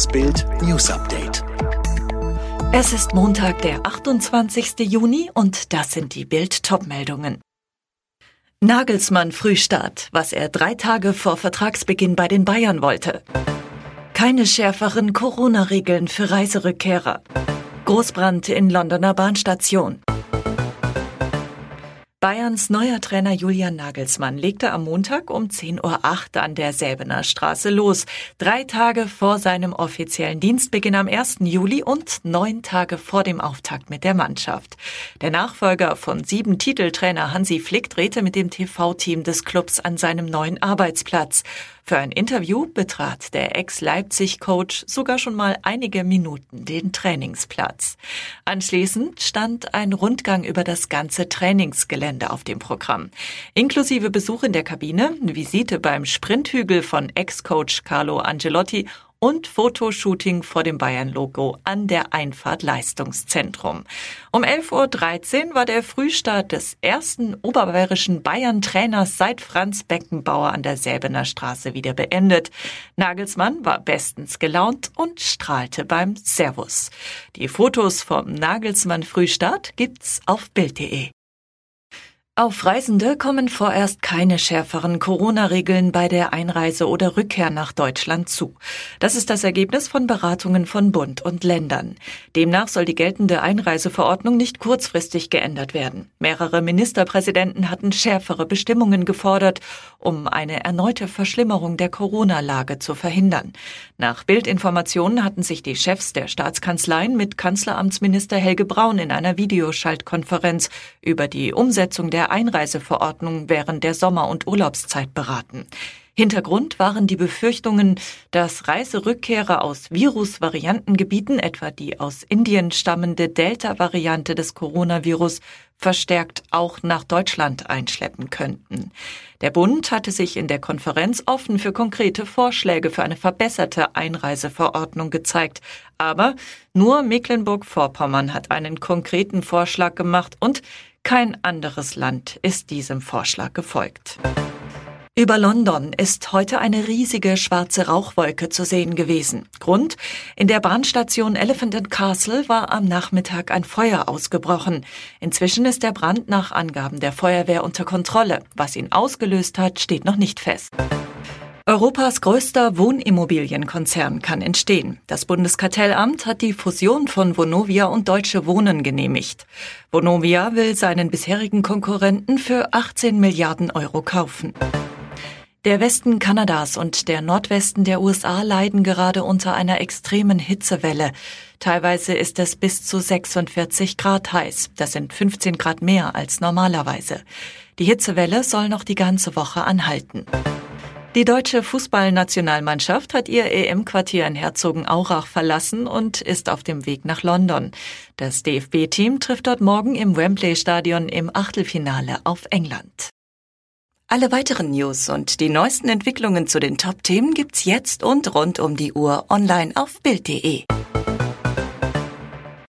Das Bild News Update. Es ist Montag, der 28. Juni und das sind die Bild Topmeldungen. Nagelsmann Frühstart, was er drei Tage vor Vertragsbeginn bei den Bayern wollte. Keine schärferen Corona-Regeln für Reiserückkehrer. Großbrand in Londoner Bahnstation. Bayerns neuer Trainer Julian Nagelsmann legte am Montag um 10.08 Uhr an der Säbener Straße los. Drei Tage vor seinem offiziellen Dienstbeginn am 1. Juli und neun Tage vor dem Auftakt mit der Mannschaft. Der Nachfolger von sieben Titeltrainer Hansi Flick drehte mit dem TV-Team des Clubs an seinem neuen Arbeitsplatz. Für ein Interview betrat der Ex-Leipzig-Coach sogar schon mal einige Minuten den Trainingsplatz. Anschließend stand ein Rundgang über das ganze Trainingsgelände auf dem Programm. Inklusive Besuch in der Kabine, Visite beim Sprinthügel von Ex-Coach Carlo Angelotti und Fotoshooting vor dem Bayern-Logo an der Einfahrt Leistungszentrum. Um 11.13 Uhr war der Frühstart des ersten oberbayerischen Bayern-Trainers seit Franz Beckenbauer an der Säbener Straße wieder beendet. Nagelsmann war bestens gelaunt und strahlte beim Servus. Die Fotos vom Nagelsmann-Frühstart gibt's auf Bild.de. Auf Reisende kommen vorerst keine schärferen Corona-Regeln bei der Einreise oder Rückkehr nach Deutschland zu. Das ist das Ergebnis von Beratungen von Bund und Ländern. Demnach soll die geltende Einreiseverordnung nicht kurzfristig geändert werden. Mehrere Ministerpräsidenten hatten schärfere Bestimmungen gefordert, um eine erneute Verschlimmerung der Corona-Lage zu verhindern. Nach Bildinformationen hatten sich die Chefs der Staatskanzleien mit Kanzleramtsminister Helge Braun in einer Videoschaltkonferenz über die Umsetzung der Einreiseverordnung während der Sommer- und Urlaubszeit beraten. Hintergrund waren die Befürchtungen, dass Reiserückkehrer aus Virusvariantengebieten, etwa die aus Indien stammende Delta-Variante des Coronavirus, verstärkt auch nach Deutschland einschleppen könnten. Der Bund hatte sich in der Konferenz offen für konkrete Vorschläge für eine verbesserte Einreiseverordnung gezeigt. Aber nur Mecklenburg-Vorpommern hat einen konkreten Vorschlag gemacht und kein anderes Land ist diesem Vorschlag gefolgt. Über London ist heute eine riesige schwarze Rauchwolke zu sehen gewesen. Grund? In der Bahnstation Elephant and Castle war am Nachmittag ein Feuer ausgebrochen. Inzwischen ist der Brand nach Angaben der Feuerwehr unter Kontrolle. Was ihn ausgelöst hat, steht noch nicht fest. Europas größter Wohnimmobilienkonzern kann entstehen. Das Bundeskartellamt hat die Fusion von Vonovia und Deutsche Wohnen genehmigt. Vonovia will seinen bisherigen Konkurrenten für 18 Milliarden Euro kaufen. Der Westen Kanadas und der Nordwesten der USA leiden gerade unter einer extremen Hitzewelle. Teilweise ist es bis zu 46 Grad heiß. Das sind 15 Grad mehr als normalerweise. Die Hitzewelle soll noch die ganze Woche anhalten. Die deutsche Fußballnationalmannschaft hat ihr EM-Quartier in Herzogenaurach verlassen und ist auf dem Weg nach London. Das DFB-Team trifft dort morgen im Wembley-Stadion im Achtelfinale auf England. Alle weiteren News und die neuesten Entwicklungen zu den Top-Themen gibt's jetzt und rund um die Uhr online auf Bild.de.